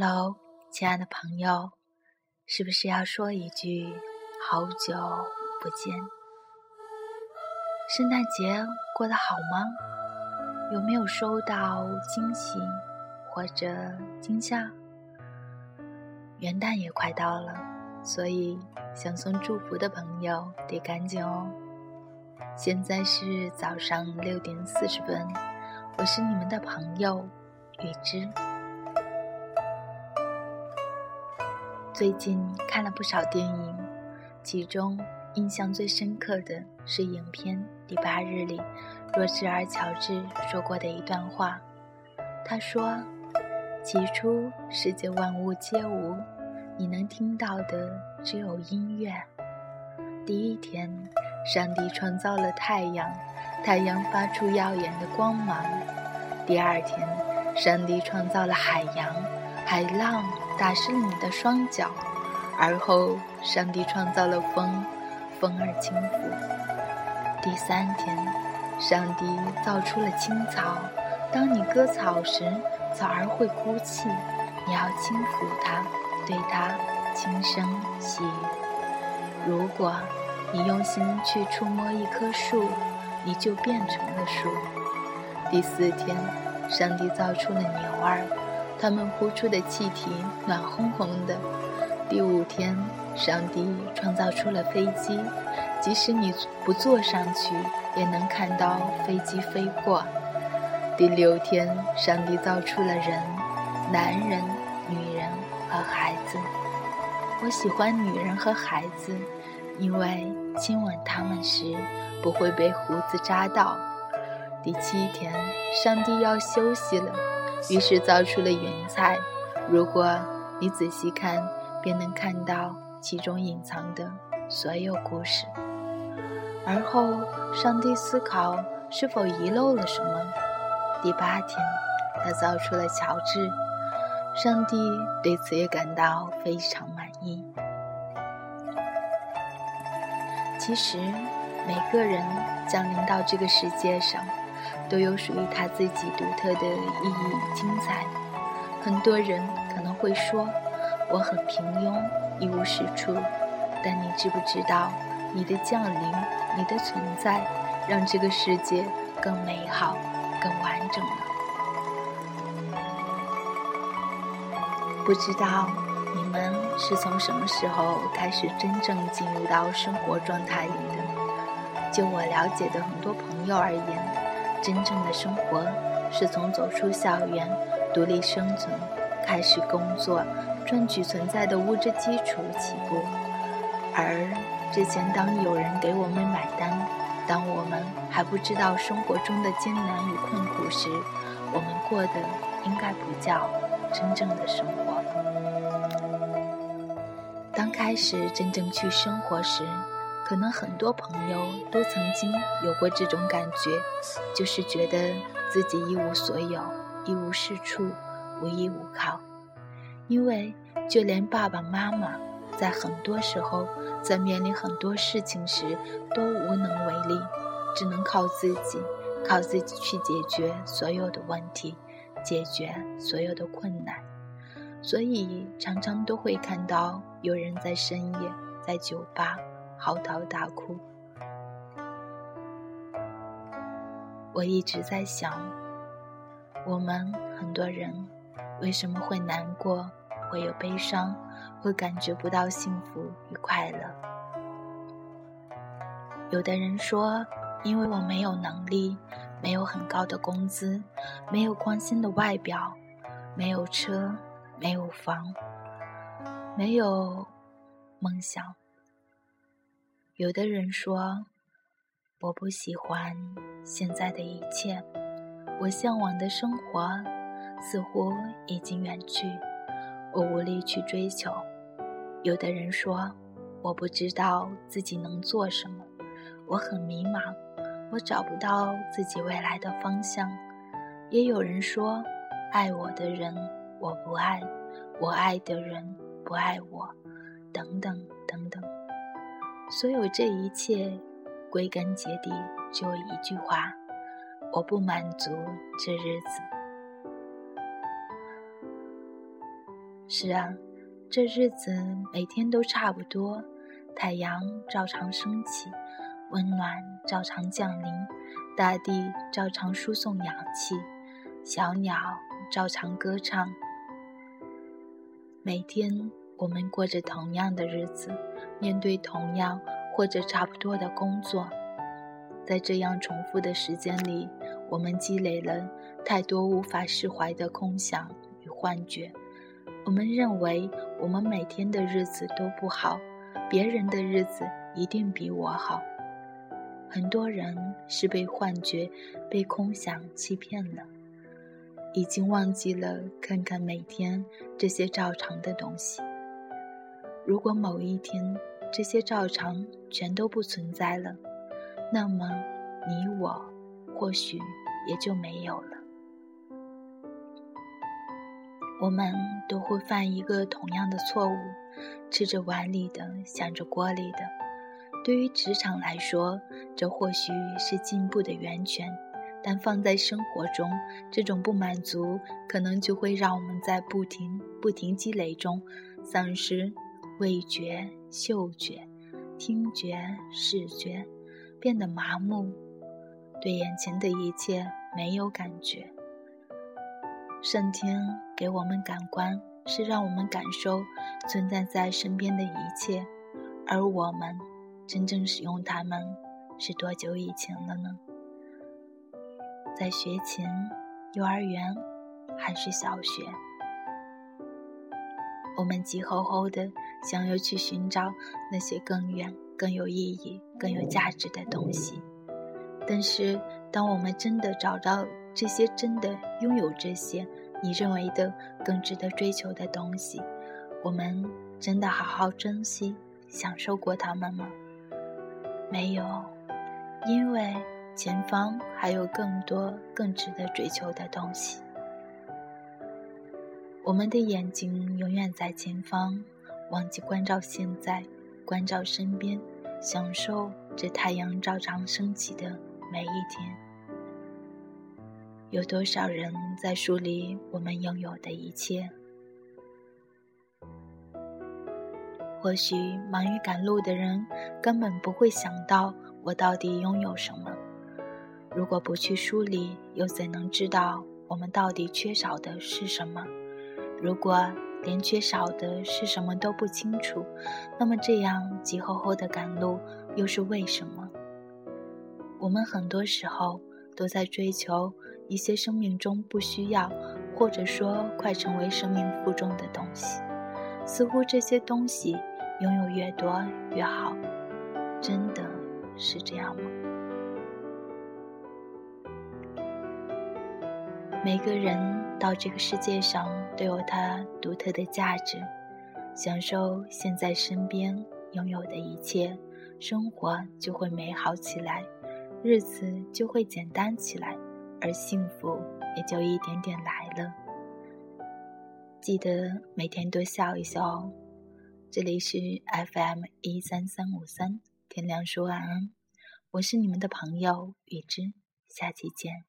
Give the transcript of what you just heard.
Hello，亲爱的朋友，是不是要说一句好久不见？圣诞节过得好吗？有没有收到惊喜或者惊吓？元旦也快到了，所以想送祝福的朋友得赶紧哦。现在是早上六点四十分，我是你们的朋友雨之。最近看了不少电影，其中印象最深刻的是影片《第八日》里若智儿乔治说过的一段话。他说：“起初世界万物皆无，你能听到的只有音乐。第一天，上帝创造了太阳，太阳发出耀眼的光芒。第二天，上帝创造了海洋，海浪。”打湿了你的双脚，而后上帝创造了风，风儿轻拂。第三天，上帝造出了青草，当你割草时，草儿会哭泣，你要轻抚它，对它轻声细语。如果你用心去触摸一棵树，你就变成了树。第四天，上帝造出了牛儿。它们呼出的气体暖烘烘的。第五天，上帝创造出了飞机，即使你不坐上去，也能看到飞机飞过。第六天，上帝造出了人，男人、女人和孩子。我喜欢女人和孩子，因为亲吻他们时不会被胡子扎到。第七天，上帝要休息了。于是造出了云彩，如果你仔细看，便能看到其中隐藏的所有故事。而后，上帝思考是否遗漏了什么。第八天，他造出了乔治，上帝对此也感到非常满意。其实，每个人降临到这个世界上。都有属于他自己独特的意义与、精彩。很多人可能会说，我很平庸，一无是处。但你知不知道，你的降临，你的存在，让这个世界更美好、更完整了。不知道你们是从什么时候开始真正进入到生活状态里的？就我了解的很多朋友而言。真正的生活是从走出校园、独立生存、开始工作、赚取存在的物质基础起步。而之前，当有人给我们买单，当我们还不知道生活中的艰难与困苦时，我们过的应该不叫真正的生活。当开始真正去生活时，可能很多朋友都曾经有过这种感觉，就是觉得自己一无所有、一无是处、无依无靠。因为就连爸爸妈妈在很多时候，在面临很多事情时都无能为力，只能靠自己，靠自己去解决所有的问题，解决所有的困难。所以常常都会看到有人在深夜在酒吧。嚎啕大哭。我一直在想，我们很多人为什么会难过，会有悲伤，会感觉不到幸福与快乐？有的人说，因为我没有能力，没有很高的工资，没有光鲜的外表，没有车，没有房，没有梦想。有的人说，我不喜欢现在的一切，我向往的生活似乎已经远去，我无力去追求。有的人说，我不知道自己能做什么，我很迷茫，我找不到自己未来的方向。也有人说，爱我的人我不爱，我爱的人不爱我，等等等等。所有这一切，归根结底只有一句话：我不满足这日子。是啊，这日子每天都差不多，太阳照常升起，温暖照常降临，大地照常输送氧气，小鸟照常歌唱。每天我们过着同样的日子，面对同样或者差不多的工作，在这样重复的时间里，我们积累了太多无法释怀的空想与幻觉。我们认为我们每天的日子都不好，别人的日子一定比我好。很多人是被幻觉、被空想欺骗了，已经忘记了看看每天这些照常的东西。如果某一天这些照常全都不存在了，那么你我或许也就没有了。我们都会犯一个同样的错误，吃着碗里的，想着锅里的。对于职场来说，这或许是进步的源泉，但放在生活中，这种不满足可能就会让我们在不停、不停积累中，丧失味觉、嗅觉、听觉、视觉，变得麻木，对眼前的一切没有感觉。上天给我们感官，是让我们感受存在在身边的一切，而我们真正使用它们是多久以前了呢？在学前、幼儿园还是小学，我们急吼吼的想要去寻找那些更远、更有意义、更有价值的东西，但是当我们真的找到，这些真的拥有这些你认为的更值得追求的东西，我们真的好好珍惜、享受过它们吗？没有，因为前方还有更多更值得追求的东西。我们的眼睛永远在前方，忘记关照现在，关照身边，享受这太阳照常升起的每一天。有多少人在梳理我们拥有的一切？或许忙于赶路的人根本不会想到我到底拥有什么。如果不去梳理，又怎能知道我们到底缺少的是什么？如果连缺少的是什么都不清楚，那么这样急吼吼的赶路又是为什么？我们很多时候都在追求。一些生命中不需要，或者说快成为生命负重的东西，似乎这些东西拥有越多越好，真的是这样吗？每个人到这个世界上都有他独特的价值，享受现在身边拥有的一切，生活就会美好起来，日子就会简单起来。而幸福也就一点点来了。记得每天多笑一笑哦。这里是 FM 一三三五三，天亮说晚安。我是你们的朋友雨之，下期见。